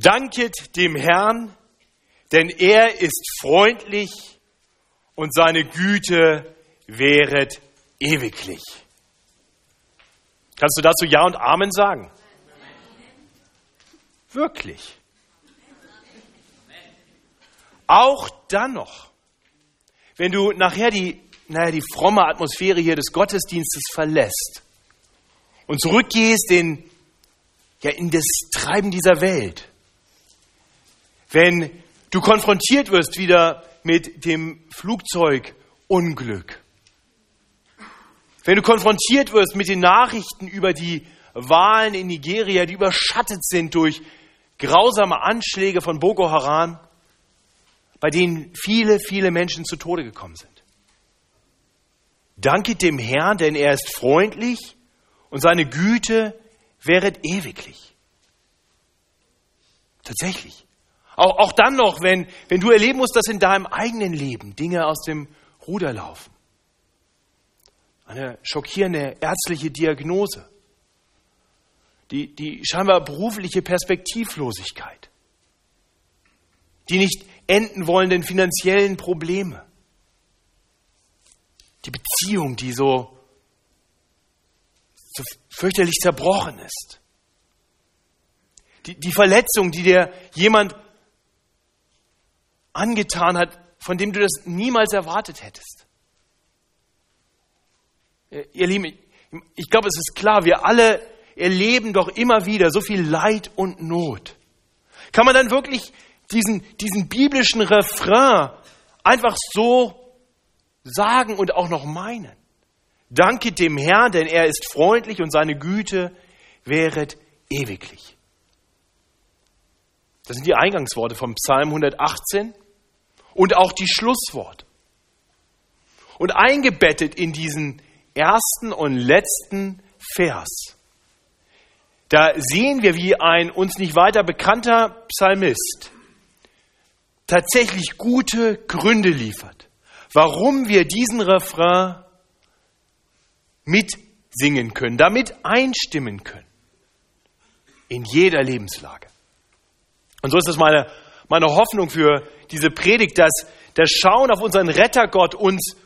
Danket dem Herrn, denn er ist freundlich und seine Güte wäret ewiglich. Kannst du dazu Ja und Amen sagen? Wirklich. Auch dann noch, wenn du nachher die, naja, die fromme Atmosphäre hier des Gottesdienstes verlässt und zurückgehst in, ja, in das Treiben dieser Welt, wenn du konfrontiert wirst wieder mit dem Flugzeugunglück, wenn du konfrontiert wirst mit den Nachrichten über die Wahlen in Nigeria, die überschattet sind durch grausame Anschläge von Boko Haram, bei denen viele, viele Menschen zu Tode gekommen sind. Danket dem Herrn, denn er ist freundlich und seine Güte wäret ewiglich. Tatsächlich. Auch, auch dann noch, wenn, wenn du erleben musst, dass in deinem eigenen Leben Dinge aus dem Ruder laufen. Eine schockierende ärztliche Diagnose. Die, die scheinbar berufliche Perspektivlosigkeit. Die nicht enden wollenden finanziellen Probleme. Die Beziehung, die so, so fürchterlich zerbrochen ist. Die, die Verletzung, die dir jemand angetan hat, von dem du das niemals erwartet hättest. Ihr Lieben, ich glaube, es ist klar, wir alle erleben doch immer wieder so viel Leid und Not. Kann man dann wirklich diesen, diesen biblischen Refrain einfach so sagen und auch noch meinen. Danke dem Herrn, denn er ist freundlich und seine Güte wäret ewiglich. Das sind die Eingangsworte vom Psalm 118 und auch die Schlussworte. Und eingebettet in diesen ersten und letzten Vers, da sehen wir, wie ein uns nicht weiter bekannter Psalmist tatsächlich gute Gründe liefert, warum wir diesen Refrain mitsingen können, damit einstimmen können. In jeder Lebenslage. Und so ist es meine, meine Hoffnung für diese Predigt, dass das Schauen auf unseren Rettergott uns,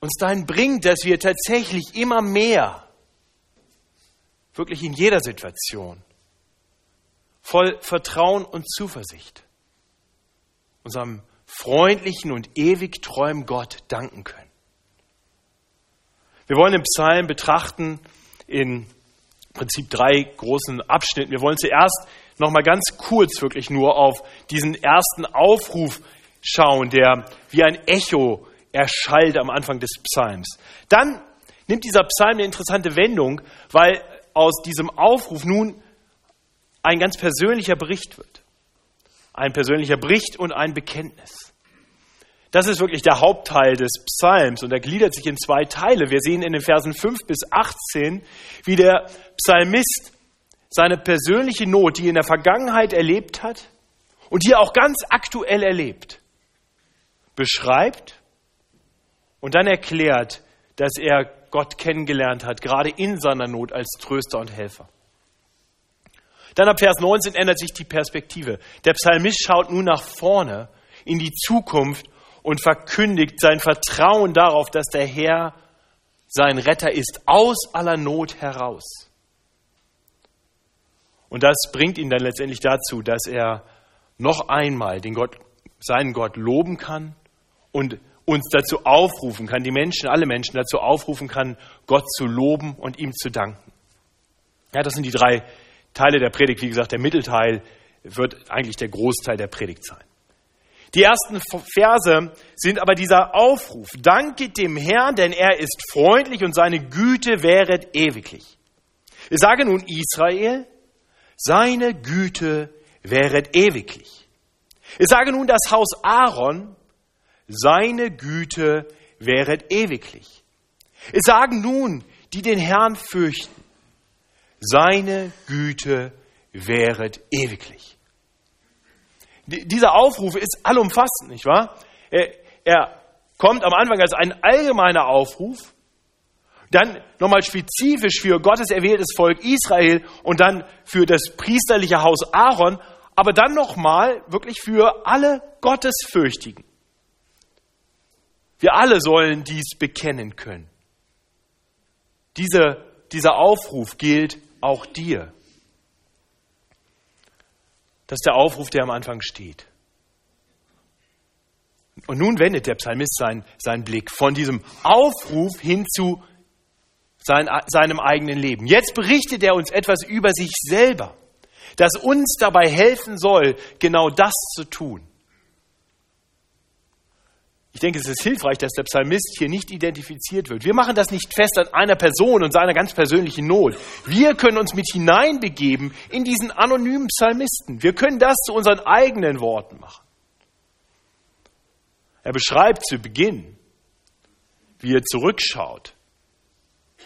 uns dahin bringt, dass wir tatsächlich immer mehr, wirklich in jeder Situation, voll Vertrauen und Zuversicht unserem freundlichen und ewig treuen Gott danken können. Wir wollen den Psalm betrachten in Prinzip drei großen Abschnitten. Wir wollen zuerst noch mal ganz kurz wirklich nur auf diesen ersten Aufruf schauen, der wie ein Echo erschallt am Anfang des Psalms. Dann nimmt dieser Psalm eine interessante Wendung, weil aus diesem Aufruf nun ein ganz persönlicher Bericht wird ein persönlicher Bericht und ein Bekenntnis. Das ist wirklich der Hauptteil des Psalms und er gliedert sich in zwei Teile. Wir sehen in den Versen 5 bis 18, wie der Psalmist seine persönliche Not, die er in der Vergangenheit erlebt hat und die er auch ganz aktuell erlebt, beschreibt und dann erklärt, dass er Gott kennengelernt hat, gerade in seiner Not als Tröster und Helfer. Dann ab Vers 19 ändert sich die Perspektive. Der Psalmist schaut nun nach vorne in die Zukunft und verkündigt sein Vertrauen darauf, dass der Herr sein Retter ist, aus aller Not heraus. Und das bringt ihn dann letztendlich dazu, dass er noch einmal den Gott, seinen Gott loben kann und uns dazu aufrufen kann, die Menschen, alle Menschen dazu aufrufen kann, Gott zu loben und ihm zu danken. Ja, das sind die drei Teile der Predigt, wie gesagt, der Mittelteil wird eigentlich der Großteil der Predigt sein. Die ersten Verse sind aber dieser Aufruf. Danket dem Herrn, denn er ist freundlich und seine Güte wäret ewiglich. Ich sage nun Israel, seine Güte wäret ewiglich. Ich sage nun das Haus Aaron, seine Güte wäret ewiglich. Ich sage nun, die den Herrn fürchten, seine Güte wäret ewiglich. Dieser Aufruf ist allumfassend, nicht wahr? Er, er kommt am Anfang als ein allgemeiner Aufruf, Dann nochmal spezifisch für Gottes erwähltes Volk Israel und dann für das priesterliche Haus Aaron, aber dann nochmal wirklich für alle Gottesfürchtigen. Wir alle sollen dies bekennen können. Diese, dieser Aufruf gilt auch dir. Das ist der Aufruf, der am Anfang steht. Und nun wendet der Psalmist seinen, seinen Blick von diesem Aufruf hin zu sein, seinem eigenen Leben. Jetzt berichtet er uns etwas über sich selber, das uns dabei helfen soll, genau das zu tun. Ich denke, es ist hilfreich, dass der Psalmist hier nicht identifiziert wird. Wir machen das nicht fest an einer Person und seiner ganz persönlichen Not. Wir können uns mit hineinbegeben in diesen anonymen Psalmisten. Wir können das zu unseren eigenen Worten machen. Er beschreibt zu Beginn, wie er zurückschaut.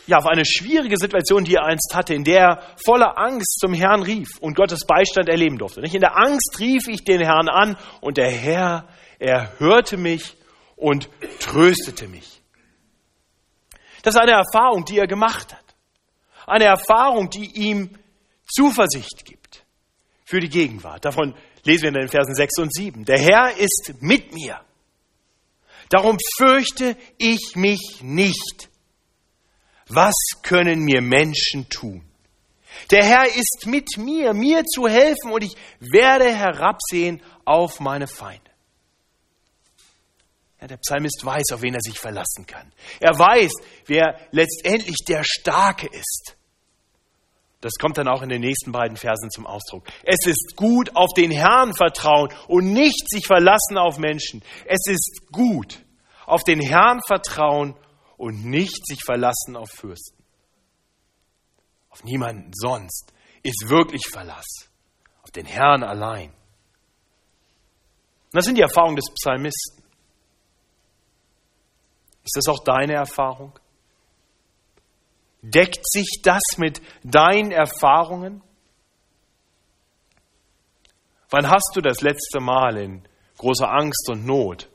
Ja, auf eine schwierige Situation, die er einst hatte, in der er voller Angst zum Herrn rief und Gottes Beistand erleben durfte. In der Angst rief ich den Herrn an und der Herr, er hörte mich und tröstete mich. Das ist eine Erfahrung, die er gemacht hat. Eine Erfahrung, die ihm Zuversicht gibt für die Gegenwart. Davon lesen wir in den Versen 6 und 7. Der Herr ist mit mir. Darum fürchte ich mich nicht. Was können mir Menschen tun? Der Herr ist mit mir, mir zu helfen und ich werde herabsehen auf meine Feinde. Ja, der Psalmist weiß, auf wen er sich verlassen kann. Er weiß, wer letztendlich der Starke ist. Das kommt dann auch in den nächsten beiden Versen zum Ausdruck. Es ist gut, auf den Herrn vertrauen und nicht sich verlassen auf Menschen. Es ist gut, auf den Herrn vertrauen und nicht sich verlassen auf Fürsten. Auf niemanden sonst ist wirklich Verlass. Auf den Herrn allein. Das sind die Erfahrungen des Psalmisten. Ist das auch deine Erfahrung? Deckt sich das mit deinen Erfahrungen? Wann hast du das letzte Mal in großer Angst und Not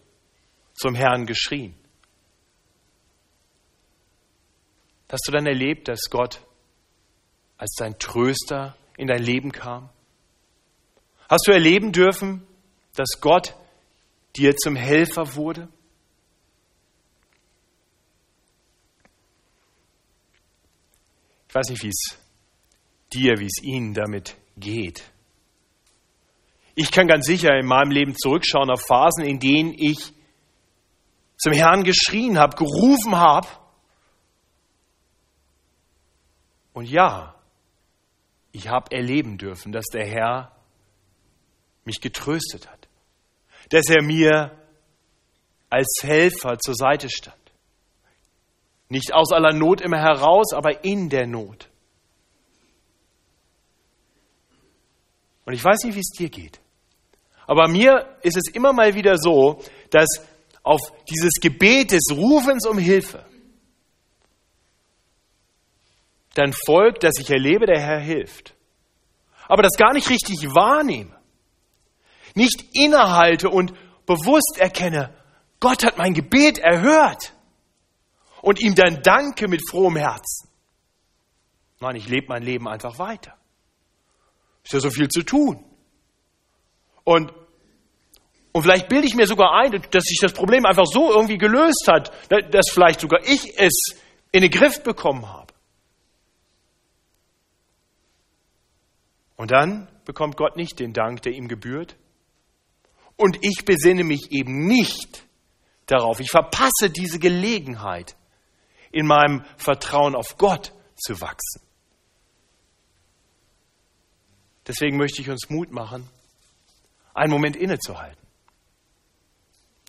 zum Herrn geschrien? Hast du dann erlebt, dass Gott als dein Tröster in dein Leben kam? Hast du erleben dürfen, dass Gott dir zum Helfer wurde? Ich weiß nicht, wie es dir, wie es Ihnen damit geht. Ich kann ganz sicher in meinem Leben zurückschauen auf Phasen, in denen ich zum Herrn geschrien habe, gerufen habe. Und ja, ich habe erleben dürfen, dass der Herr mich getröstet hat, dass er mir als Helfer zur Seite stand. Nicht aus aller Not immer heraus, aber in der Not. Und ich weiß nicht, wie es dir geht. Aber mir ist es immer mal wieder so, dass auf dieses Gebet des Rufens um Hilfe dann folgt, dass ich erlebe, der Herr hilft. Aber das gar nicht richtig wahrnehme. Nicht innehalte und bewusst erkenne, Gott hat mein Gebet erhört und ihm dann danke mit frohem Herzen. Nein, ich lebe mein Leben einfach weiter. Ist ja so viel zu tun. Und, und vielleicht bilde ich mir sogar ein, dass sich das Problem einfach so irgendwie gelöst hat, dass vielleicht sogar ich es in den Griff bekommen habe. Und dann bekommt Gott nicht den Dank, der ihm gebührt. Und ich besinne mich eben nicht darauf. Ich verpasse diese Gelegenheit, in meinem Vertrauen auf Gott zu wachsen. Deswegen möchte ich uns Mut machen, einen Moment innezuhalten,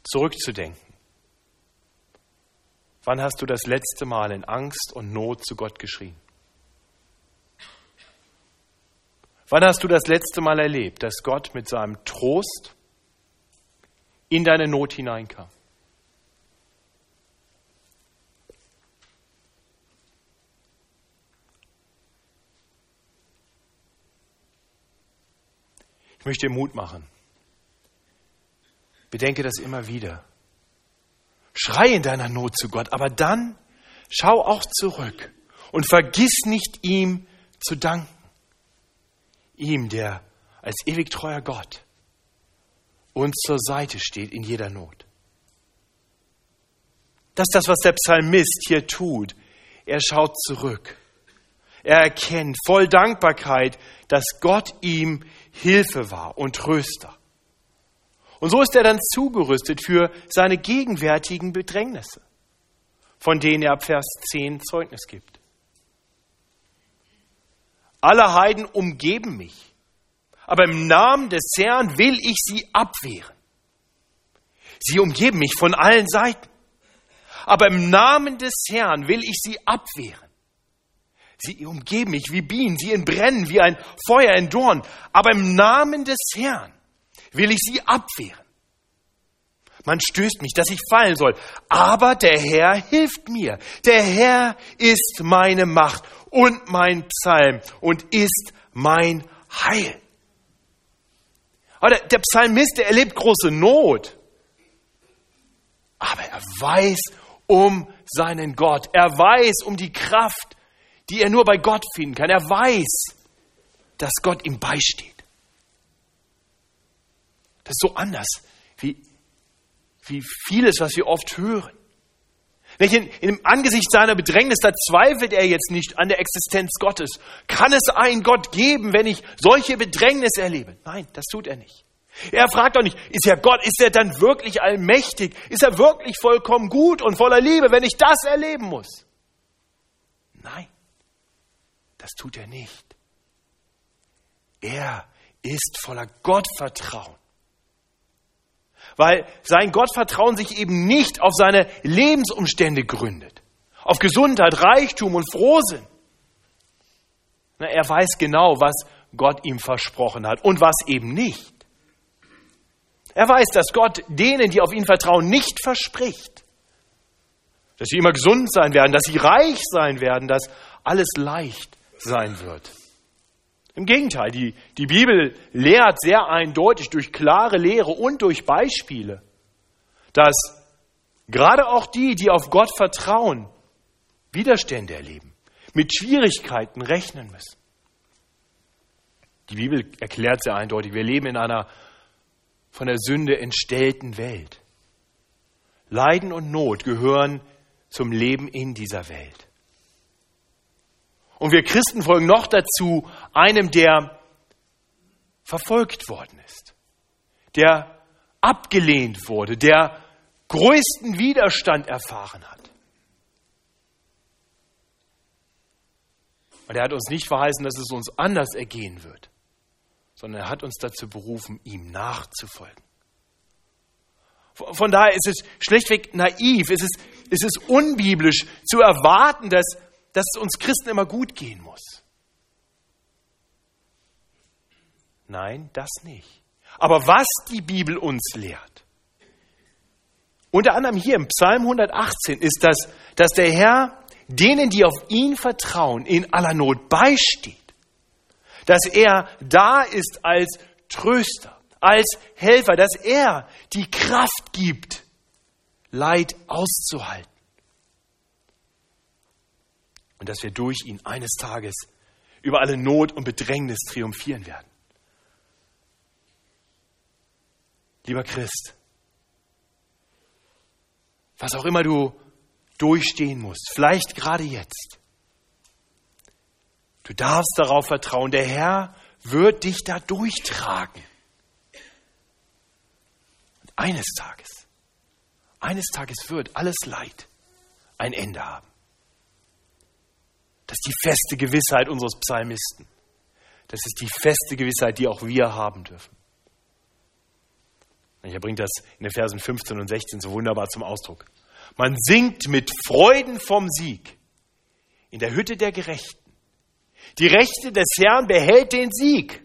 zurückzudenken. Wann hast du das letzte Mal in Angst und Not zu Gott geschrien? Wann hast du das letzte Mal erlebt, dass Gott mit seinem Trost in deine Not hineinkam? Ich möchte dir Mut machen. Bedenke das immer wieder. Schrei in deiner Not zu Gott, aber dann schau auch zurück und vergiss nicht ihm zu danken. Ihm, der als ewig treuer Gott uns zur Seite steht in jeder Not. Das ist das, was der Psalmist hier tut. Er schaut zurück. Er erkennt voll Dankbarkeit, dass Gott ihm Hilfe war und Tröster. Und so ist er dann zugerüstet für seine gegenwärtigen Bedrängnisse, von denen er ab Vers 10 Zeugnis gibt. Alle Heiden umgeben mich, aber im Namen des Herrn will ich sie abwehren. Sie umgeben mich von allen Seiten, aber im Namen des Herrn will ich sie abwehren. Sie umgeben mich wie Bienen, sie entbrennen wie ein Feuer in Dorn, aber im Namen des Herrn will ich sie abwehren. Man stößt mich, dass ich fallen soll, aber der Herr hilft mir. Der Herr ist meine Macht und mein Psalm und ist mein Heil. Aber der, Psalmist, der erlebt große Not. Aber er weiß um seinen Gott. Er weiß um die Kraft, die er nur bei Gott finden kann. Er weiß, dass Gott ihm beisteht. Das ist so anders wie, wie vieles, was wir oft hören. In, Im Angesicht seiner Bedrängnis, da zweifelt er jetzt nicht an der Existenz Gottes. Kann es einen Gott geben, wenn ich solche Bedrängnis erlebe? Nein, das tut er nicht. Er fragt doch nicht, ist er Gott, ist er dann wirklich allmächtig? Ist er wirklich vollkommen gut und voller Liebe, wenn ich das erleben muss? Nein, das tut er nicht. Er ist voller Gottvertrauen weil sein Gottvertrauen sich eben nicht auf seine Lebensumstände gründet, auf Gesundheit, Reichtum und Frohsinn. Er weiß genau, was Gott ihm versprochen hat und was eben nicht. Er weiß, dass Gott denen, die auf ihn vertrauen, nicht verspricht, dass sie immer gesund sein werden, dass sie reich sein werden, dass alles leicht sein wird. Im Gegenteil, die, die Bibel lehrt sehr eindeutig durch klare Lehre und durch Beispiele, dass gerade auch die, die auf Gott vertrauen, Widerstände erleben, mit Schwierigkeiten rechnen müssen. Die Bibel erklärt sehr eindeutig, wir leben in einer von der Sünde entstellten Welt. Leiden und Not gehören zum Leben in dieser Welt. Und wir Christen folgen noch dazu einem, der verfolgt worden ist, der abgelehnt wurde, der größten Widerstand erfahren hat. Und er hat uns nicht verheißen, dass es uns anders ergehen wird, sondern er hat uns dazu berufen, ihm nachzufolgen. Von daher ist es schlechtweg naiv, es ist, es unbiblisch zu erwarten, dass dass es uns Christen immer gut gehen muss. Nein, das nicht. Aber was die Bibel uns lehrt, unter anderem hier im Psalm 118, ist das, dass der Herr denen, die auf ihn vertrauen, in aller Not beisteht. Dass er da ist als Tröster, als Helfer, dass er die Kraft gibt, Leid auszuhalten und dass wir durch ihn eines Tages über alle Not und Bedrängnis triumphieren werden. Lieber Christ, was auch immer du durchstehen musst, vielleicht gerade jetzt, du darfst darauf vertrauen, der Herr wird dich da durchtragen. Und eines Tages, eines Tages wird alles Leid ein Ende haben. Das ist die feste Gewissheit unseres Psalmisten. Das ist die feste Gewissheit, die auch wir haben dürfen. Er bringt das in den Versen 15 und 16 so wunderbar zum Ausdruck. Man singt mit Freuden vom Sieg in der Hütte der Gerechten. Die Rechte des Herrn behält den Sieg.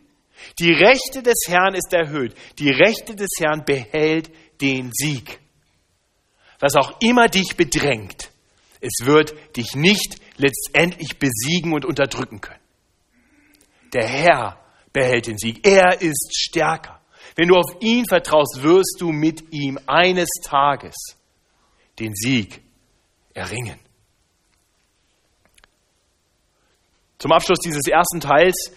Die Rechte des Herrn ist erhöht. Die Rechte des Herrn behält den Sieg. Was auch immer dich bedrängt, es wird dich nicht letztendlich besiegen und unterdrücken können. Der Herr behält den Sieg. Er ist stärker. Wenn du auf ihn vertraust, wirst du mit ihm eines Tages den Sieg erringen. Zum Abschluss dieses ersten Teils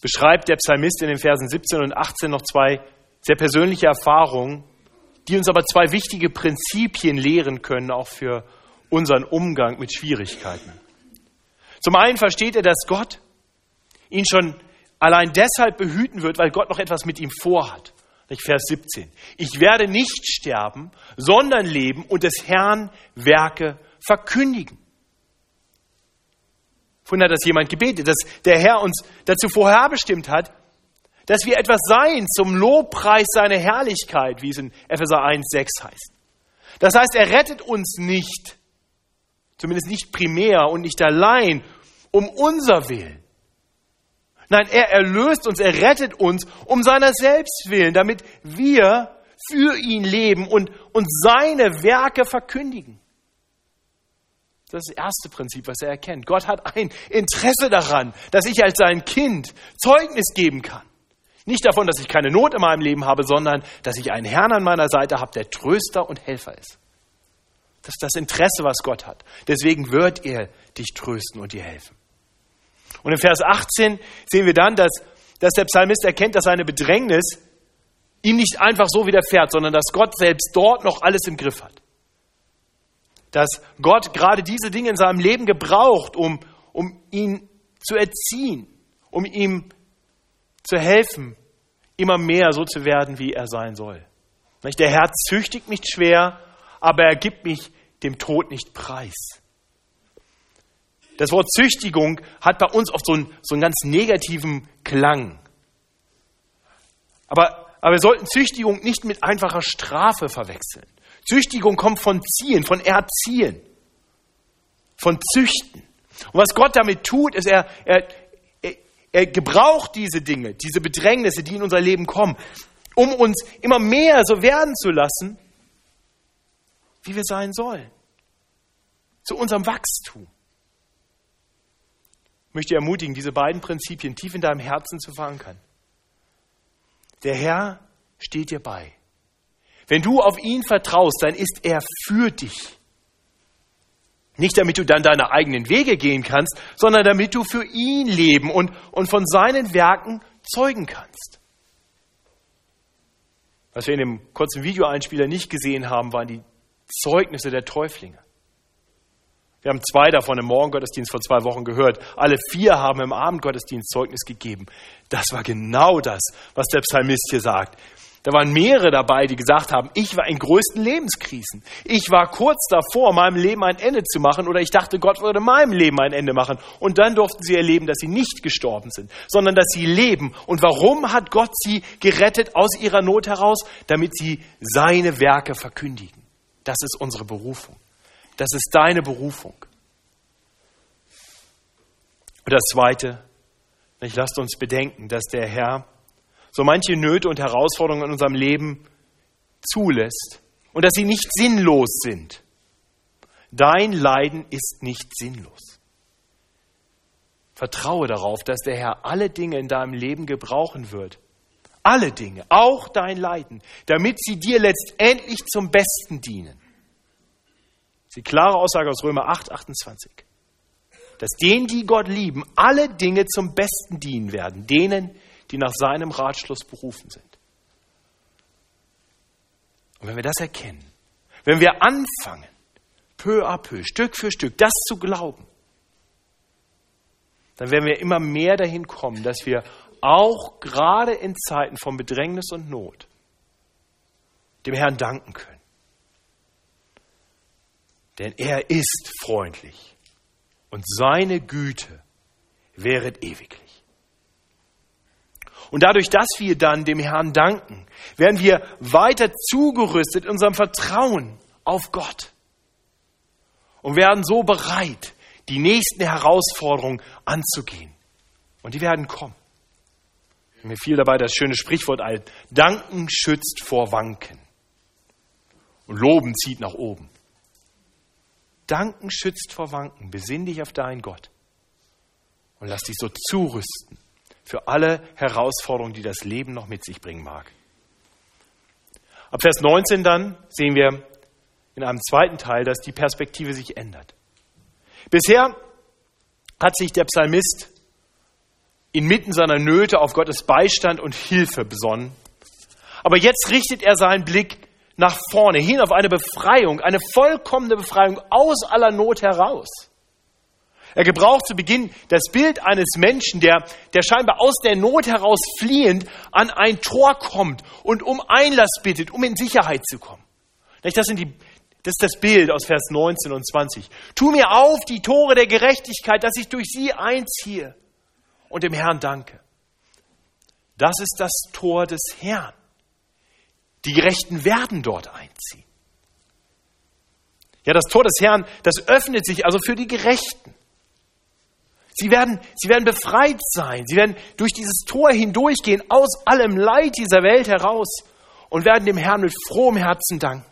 beschreibt der Psalmist in den Versen 17 und 18 noch zwei sehr persönliche Erfahrungen, die uns aber zwei wichtige Prinzipien lehren können, auch für unseren Umgang mit Schwierigkeiten. Zum einen versteht er, dass Gott ihn schon allein deshalb behüten wird, weil Gott noch etwas mit ihm vorhat. Vers 17. Ich werde nicht sterben, sondern leben und des Herrn Werke verkündigen. Vorhin hat das jemand gebetet, dass der Herr uns dazu vorherbestimmt hat, dass wir etwas sein zum Lobpreis seiner Herrlichkeit, wie es in Epheser 1, 6 heißt. Das heißt, er rettet uns nicht, zumindest nicht primär und nicht allein, um unser Willen. Nein, er erlöst uns, er rettet uns um seiner selbst willen, damit wir für ihn leben und, und seine Werke verkündigen. Das ist das erste Prinzip, was er erkennt. Gott hat ein Interesse daran, dass ich als sein Kind Zeugnis geben kann. Nicht davon, dass ich keine Not in meinem Leben habe, sondern dass ich einen Herrn an meiner Seite habe, der Tröster und Helfer ist. Das ist das Interesse, was Gott hat. Deswegen wird er dich trösten und dir helfen. Und in Vers 18 sehen wir dann, dass, dass der Psalmist erkennt, dass seine Bedrängnis ihm nicht einfach so widerfährt, sondern dass Gott selbst dort noch alles im Griff hat dass Gott gerade diese Dinge in seinem Leben gebraucht, um, um ihn zu erziehen, um ihm zu helfen, immer mehr so zu werden, wie er sein soll. Der Herr züchtigt mich schwer, aber er gibt mich dem Tod nicht preis. Das Wort Züchtigung hat bei uns oft so einen, so einen ganz negativen Klang. Aber, aber wir sollten Züchtigung nicht mit einfacher Strafe verwechseln. Züchtigung kommt von Ziehen, von Erziehen, von Züchten. Und was Gott damit tut, ist, er, er, er gebraucht diese Dinge, diese Bedrängnisse, die in unser Leben kommen, um uns immer mehr so werden zu lassen, wie wir sein sollen. Zu unserem Wachstum. Ich möchte ermutigen, diese beiden Prinzipien tief in deinem Herzen zu verankern. Der Herr steht dir bei. Wenn du auf ihn vertraust, dann ist er für dich. Nicht damit du dann deine eigenen Wege gehen kannst, sondern damit du für ihn leben und, und von seinen Werken zeugen kannst. Was wir in dem kurzen Videoeinspieler nicht gesehen haben, waren die Zeugnisse der Täuflinge. Wir haben zwei davon im Morgengottesdienst vor zwei Wochen gehört. Alle vier haben im Abendgottesdienst Zeugnis gegeben. Das war genau das, was der Psalmist hier sagt. Da waren mehrere dabei, die gesagt haben, ich war in größten Lebenskrisen. Ich war kurz davor, meinem Leben ein Ende zu machen oder ich dachte, Gott würde meinem Leben ein Ende machen. Und dann durften sie erleben, dass sie nicht gestorben sind, sondern dass sie leben. Und warum hat Gott sie gerettet aus ihrer Not heraus? Damit sie seine Werke verkündigen. Das ist unsere Berufung. Das ist deine Berufung. Und das Zweite, lasst uns bedenken, dass der Herr so manche Nöte und Herausforderungen in unserem Leben zulässt und dass sie nicht sinnlos sind. Dein Leiden ist nicht sinnlos. Vertraue darauf, dass der Herr alle Dinge in deinem Leben gebrauchen wird. Alle Dinge, auch dein Leiden, damit sie dir letztendlich zum Besten dienen. Das ist die klare Aussage aus Römer 8, 28. Dass denen, die Gott lieben, alle Dinge zum Besten dienen werden. Denen, die nach seinem Ratschluss berufen sind. Und wenn wir das erkennen, wenn wir anfangen, peu à peu, Stück für Stück, das zu glauben, dann werden wir immer mehr dahin kommen, dass wir auch gerade in Zeiten von Bedrängnis und Not dem Herrn danken können. Denn er ist freundlich und seine Güte wäret ewiglich. Und dadurch, dass wir dann dem Herrn danken, werden wir weiter zugerüstet in unserem Vertrauen auf Gott und werden so bereit, die nächsten Herausforderungen anzugehen. Und die werden kommen. Mir fiel dabei das schöne Sprichwort ein, Danken schützt vor Wanken und Loben zieht nach oben. Danken schützt vor Wanken. Besinn dich auf deinen Gott und lass dich so zurüsten für alle Herausforderungen, die das Leben noch mit sich bringen mag. Ab Vers 19 dann sehen wir in einem zweiten Teil, dass die Perspektive sich ändert. Bisher hat sich der Psalmist inmitten seiner Nöte auf Gottes Beistand und Hilfe besonnen. Aber jetzt richtet er seinen Blick nach vorne, hin auf eine Befreiung, eine vollkommene Befreiung aus aller Not heraus. Er gebraucht zu Beginn das Bild eines Menschen, der, der scheinbar aus der Not heraus fliehend an ein Tor kommt und um Einlass bittet, um in Sicherheit zu kommen. Das, sind die, das ist das Bild aus Vers 19 und 20. Tu mir auf die Tore der Gerechtigkeit, dass ich durch sie einziehe und dem Herrn danke. Das ist das Tor des Herrn. Die Gerechten werden dort einziehen. Ja, das Tor des Herrn, das öffnet sich also für die Gerechten. Sie werden, sie werden befreit sein. Sie werden durch dieses Tor hindurchgehen, aus allem Leid dieser Welt heraus und werden dem Herrn mit frohem Herzen danken.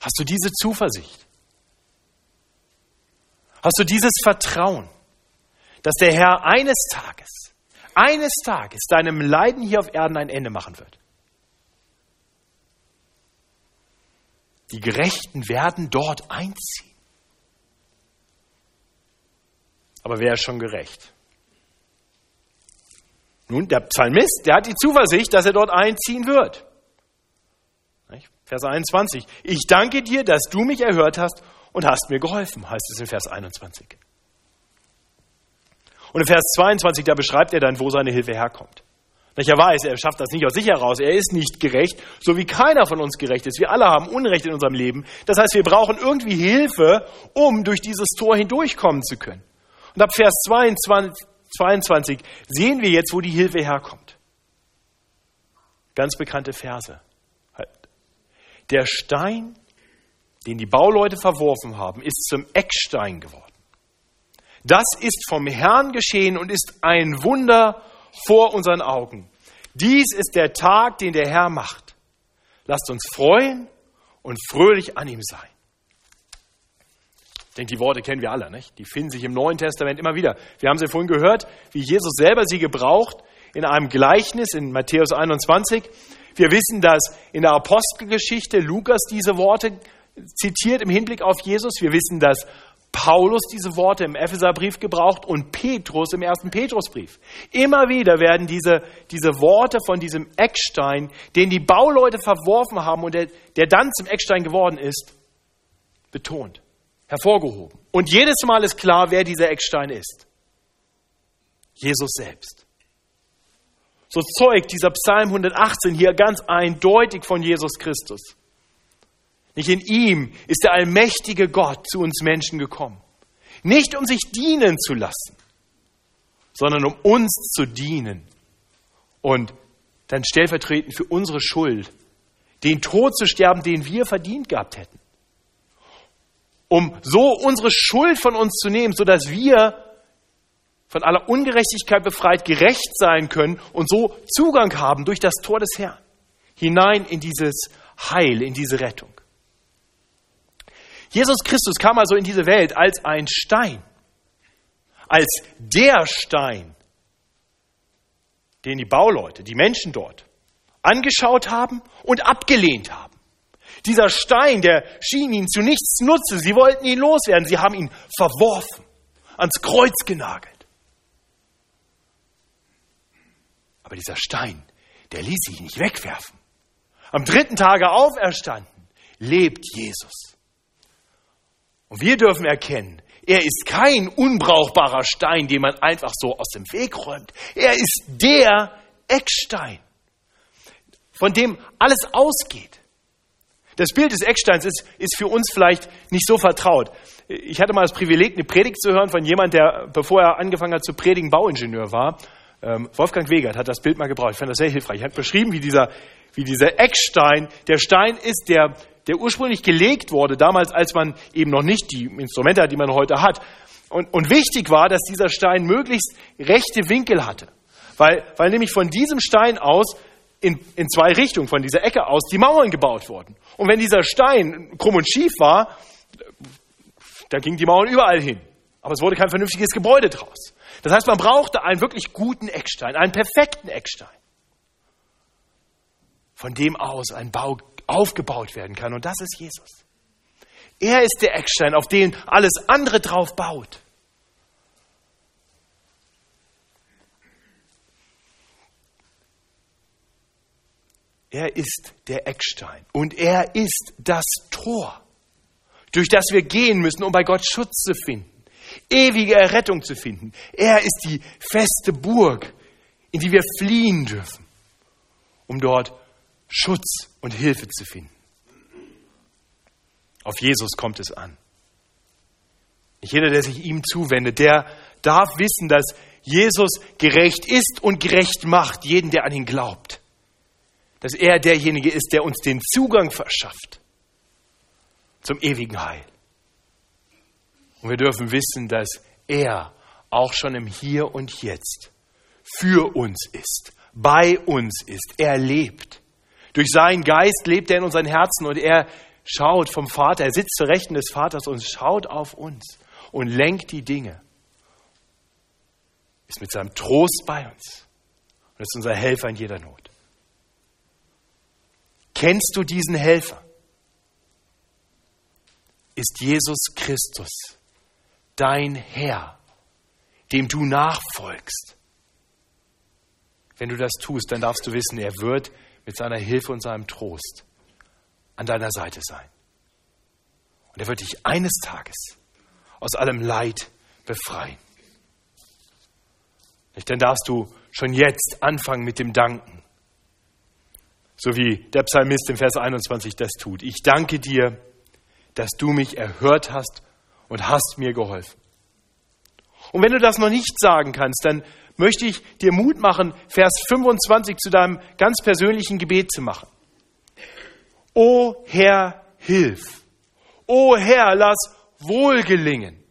Hast du diese Zuversicht? Hast du dieses Vertrauen, dass der Herr eines Tages, eines Tages deinem Leiden hier auf Erden ein Ende machen wird? Die Gerechten werden dort einziehen. Aber wer ist schon gerecht? Nun, der Psalmist, der hat die Zuversicht, dass er dort einziehen wird. Vers 21. Ich danke dir, dass du mich erhört hast und hast mir geholfen, heißt es in Vers 21. Und in Vers 22, da beschreibt er dann, wo seine Hilfe herkommt. Er weiß, er schafft das nicht aus sich heraus. Er ist nicht gerecht, so wie keiner von uns gerecht ist. Wir alle haben Unrecht in unserem Leben. Das heißt, wir brauchen irgendwie Hilfe, um durch dieses Tor hindurchkommen zu können. Und ab Vers 22, 22 sehen wir jetzt, wo die Hilfe herkommt. Ganz bekannte Verse. Der Stein, den die Bauleute verworfen haben, ist zum Eckstein geworden. Das ist vom Herrn geschehen und ist ein Wunder vor unseren Augen. Dies ist der Tag, den der Herr macht. Lasst uns freuen und fröhlich an ihm sein. Ich denke, die Worte kennen wir alle, nicht? Die finden sich im Neuen Testament immer wieder. Wir haben sie vorhin gehört, wie Jesus selber sie gebraucht in einem Gleichnis in Matthäus 21. Wir wissen, dass in der Apostelgeschichte Lukas diese Worte zitiert im Hinblick auf Jesus. Wir wissen, dass Paulus diese Worte im Epheserbrief gebraucht und Petrus im ersten Petrusbrief. Immer wieder werden diese, diese Worte von diesem Eckstein, den die Bauleute verworfen haben und der, der dann zum Eckstein geworden ist, betont hervorgehoben. Und jedes Mal ist klar, wer dieser Eckstein ist. Jesus selbst. So zeugt dieser Psalm 118 hier ganz eindeutig von Jesus Christus. Nicht in ihm ist der allmächtige Gott zu uns Menschen gekommen. Nicht um sich dienen zu lassen, sondern um uns zu dienen und dann stellvertretend für unsere Schuld, den Tod zu sterben, den wir verdient gehabt hätten um so unsere Schuld von uns zu nehmen, sodass wir von aller Ungerechtigkeit befreit gerecht sein können und so Zugang haben durch das Tor des Herrn hinein in dieses Heil, in diese Rettung. Jesus Christus kam also in diese Welt als ein Stein, als der Stein, den die Bauleute, die Menschen dort angeschaut haben und abgelehnt haben. Dieser Stein, der schien ihnen zu nichts nutze. Sie wollten ihn loswerden. Sie haben ihn verworfen, ans Kreuz genagelt. Aber dieser Stein, der ließ sich nicht wegwerfen. Am dritten Tage auferstanden, lebt Jesus. Und wir dürfen erkennen, er ist kein unbrauchbarer Stein, den man einfach so aus dem Weg räumt. Er ist der Eckstein, von dem alles ausgeht. Das Bild des Ecksteins ist, ist für uns vielleicht nicht so vertraut. Ich hatte mal das Privileg, eine Predigt zu hören von jemand, der, bevor er angefangen hat zu predigen, Bauingenieur war. Ähm, Wolfgang Wegert hat das Bild mal gebraucht. Ich fand das sehr hilfreich. Er hat beschrieben, wie dieser, wie dieser Eckstein, der Stein ist, der, der ursprünglich gelegt wurde, damals, als man eben noch nicht die Instrumente hat, die man heute hat. Und, und wichtig war, dass dieser Stein möglichst rechte Winkel hatte. Weil, weil nämlich von diesem Stein aus in, in zwei Richtungen, von dieser Ecke aus, die Mauern gebaut wurden. Und wenn dieser Stein krumm und schief war, dann gingen die Mauern überall hin. Aber es wurde kein vernünftiges Gebäude draus. Das heißt, man brauchte einen wirklich guten Eckstein, einen perfekten Eckstein, von dem aus ein Bau aufgebaut werden kann. Und das ist Jesus. Er ist der Eckstein, auf den alles andere drauf baut. Er ist der Eckstein und er ist das Tor, durch das wir gehen müssen, um bei Gott Schutz zu finden, ewige Errettung zu finden. Er ist die feste Burg, in die wir fliehen dürfen, um dort Schutz und Hilfe zu finden. Auf Jesus kommt es an. Nicht jeder, der sich ihm zuwendet, der darf wissen, dass Jesus gerecht ist und gerecht macht, jeden, der an ihn glaubt dass er derjenige ist, der uns den Zugang verschafft zum ewigen Heil. Und wir dürfen wissen, dass er auch schon im Hier und Jetzt für uns ist, bei uns ist, er lebt. Durch seinen Geist lebt er in unseren Herzen und er schaut vom Vater, er sitzt zur Rechten des Vaters und schaut auf uns und lenkt die Dinge. Ist mit seinem Trost bei uns und ist unser Helfer in jeder Not. Kennst du diesen Helfer? Ist Jesus Christus dein Herr, dem du nachfolgst? Wenn du das tust, dann darfst du wissen, er wird mit seiner Hilfe und seinem Trost an deiner Seite sein. Und er wird dich eines Tages aus allem Leid befreien. Dann darfst du schon jetzt anfangen mit dem Danken so wie der Psalmist im Vers 21 das tut. Ich danke dir, dass du mich erhört hast und hast mir geholfen. Und wenn du das noch nicht sagen kannst, dann möchte ich dir Mut machen, Vers 25 zu deinem ganz persönlichen Gebet zu machen. O Herr, hilf. O Herr, lass wohl gelingen.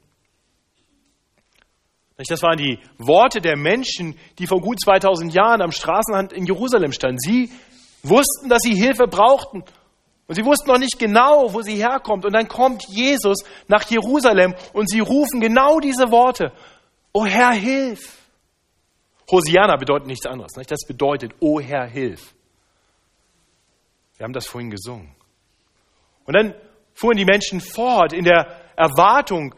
Das waren die Worte der Menschen, die vor gut 2000 Jahren am Straßenrand in Jerusalem standen. Sie wussten, dass sie Hilfe brauchten. Und sie wussten noch nicht genau, wo sie herkommt. Und dann kommt Jesus nach Jerusalem und sie rufen genau diese Worte. O Herr, hilf. Hosiana bedeutet nichts anderes. Nicht? Das bedeutet, O Herr, hilf. Wir haben das vorhin gesungen. Und dann fuhren die Menschen fort in der Erwartung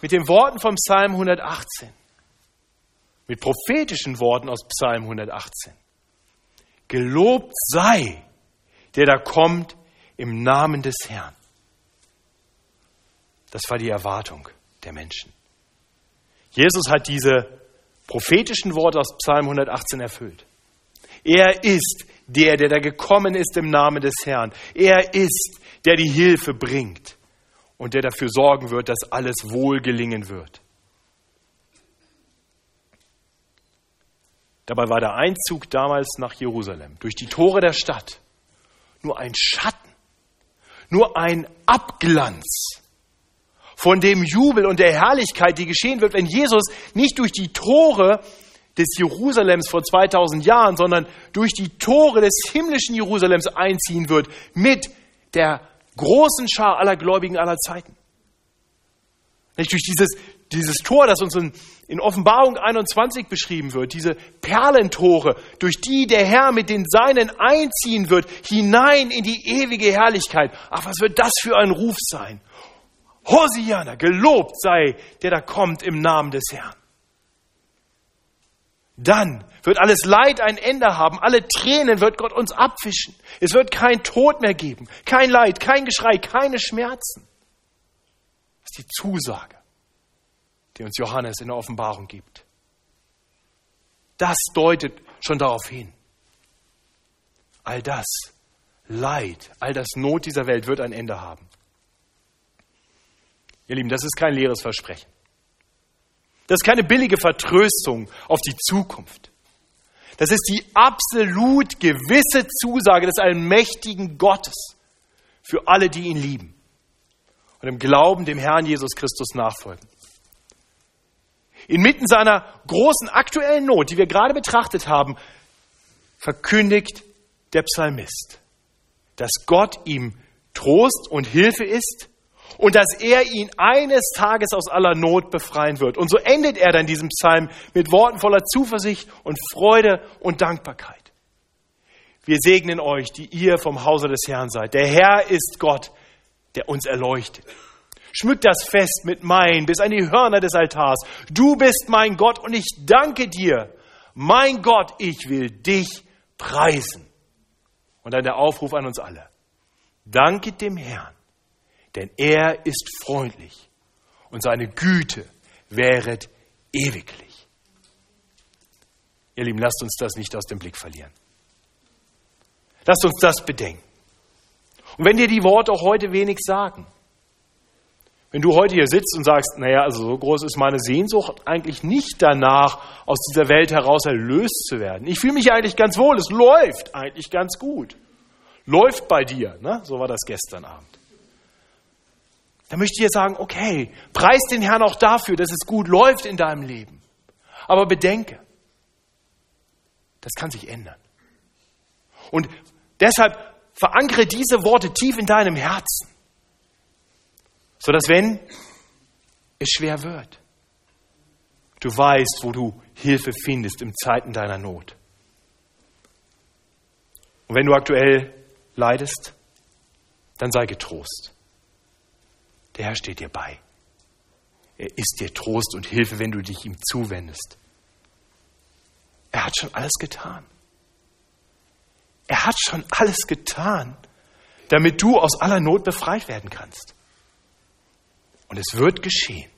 mit den Worten vom Psalm 118. Mit prophetischen Worten aus Psalm 118. Gelobt sei, der da kommt im Namen des Herrn. Das war die Erwartung der Menschen. Jesus hat diese prophetischen Worte aus Psalm 118 erfüllt. Er ist der, der da gekommen ist im Namen des Herrn. Er ist, der die Hilfe bringt und der dafür sorgen wird, dass alles wohl gelingen wird. Dabei war der Einzug damals nach Jerusalem durch die Tore der Stadt nur ein Schatten, nur ein Abglanz von dem Jubel und der Herrlichkeit, die geschehen wird, wenn Jesus nicht durch die Tore des Jerusalems vor 2000 Jahren, sondern durch die Tore des himmlischen Jerusalems einziehen wird mit der großen Schar aller Gläubigen aller Zeiten. Nicht durch dieses, dieses Tor, das uns in, in Offenbarung 21 beschrieben wird, diese Perlentore, durch die der Herr mit den Seinen einziehen wird, hinein in die ewige Herrlichkeit. Ach, was wird das für ein Ruf sein? Hosiana, gelobt sei, der da kommt im Namen des Herrn. Dann wird alles Leid ein Ende haben, alle Tränen wird Gott uns abwischen. Es wird kein Tod mehr geben, kein Leid, kein Geschrei, keine Schmerzen. Das ist die Zusage die uns Johannes in der Offenbarung gibt. Das deutet schon darauf hin. All das Leid, all das Not dieser Welt wird ein Ende haben. Ihr Lieben, das ist kein leeres Versprechen. Das ist keine billige Vertröstung auf die Zukunft. Das ist die absolut gewisse Zusage des allmächtigen Gottes für alle, die ihn lieben und im Glauben dem Herrn Jesus Christus nachfolgen. Inmitten seiner großen aktuellen Not, die wir gerade betrachtet haben, verkündigt der Psalmist, dass Gott ihm Trost und Hilfe ist und dass er ihn eines Tages aus aller Not befreien wird. Und so endet er dann diesen Psalm mit Worten voller Zuversicht und Freude und Dankbarkeit. Wir segnen euch, die ihr vom Hause des Herrn seid. Der Herr ist Gott, der uns erleuchtet. Schmück das Fest mit Mein bis an die Hörner des Altars. Du bist mein Gott und ich danke dir. Mein Gott, ich will dich preisen. Und dann der Aufruf an uns alle. Danket dem Herrn, denn er ist freundlich und seine Güte wäret ewiglich. Ihr Lieben, lasst uns das nicht aus dem Blick verlieren. Lasst uns das bedenken. Und wenn dir die Worte auch heute wenig sagen, wenn du heute hier sitzt und sagst, naja, also so groß ist meine Sehnsucht eigentlich nicht danach, aus dieser Welt heraus erlöst zu werden. Ich fühle mich eigentlich ganz wohl, es läuft eigentlich ganz gut. Läuft bei dir, ne? so war das gestern Abend. Da möchte ich dir sagen, okay, preis den Herrn auch dafür, dass es gut läuft in deinem Leben. Aber bedenke, das kann sich ändern. Und deshalb verankere diese Worte tief in deinem Herzen, sodass wenn es schwer wird, du weißt, wo du Hilfe findest in Zeiten deiner Not. Und wenn du aktuell leidest, dann sei getrost. Der Herr steht dir bei. Er ist dir Trost und Hilfe, wenn du dich ihm zuwendest. Er hat schon alles getan. Er hat schon alles getan, damit du aus aller Not befreit werden kannst. Und es wird geschehen.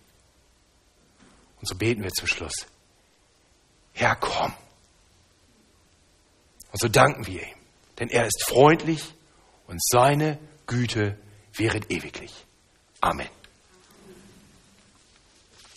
Und so beten wir zum Schluss. Herr, komm. Und so danken wir ihm, denn er ist freundlich und seine Güte wäret ewiglich. Amen.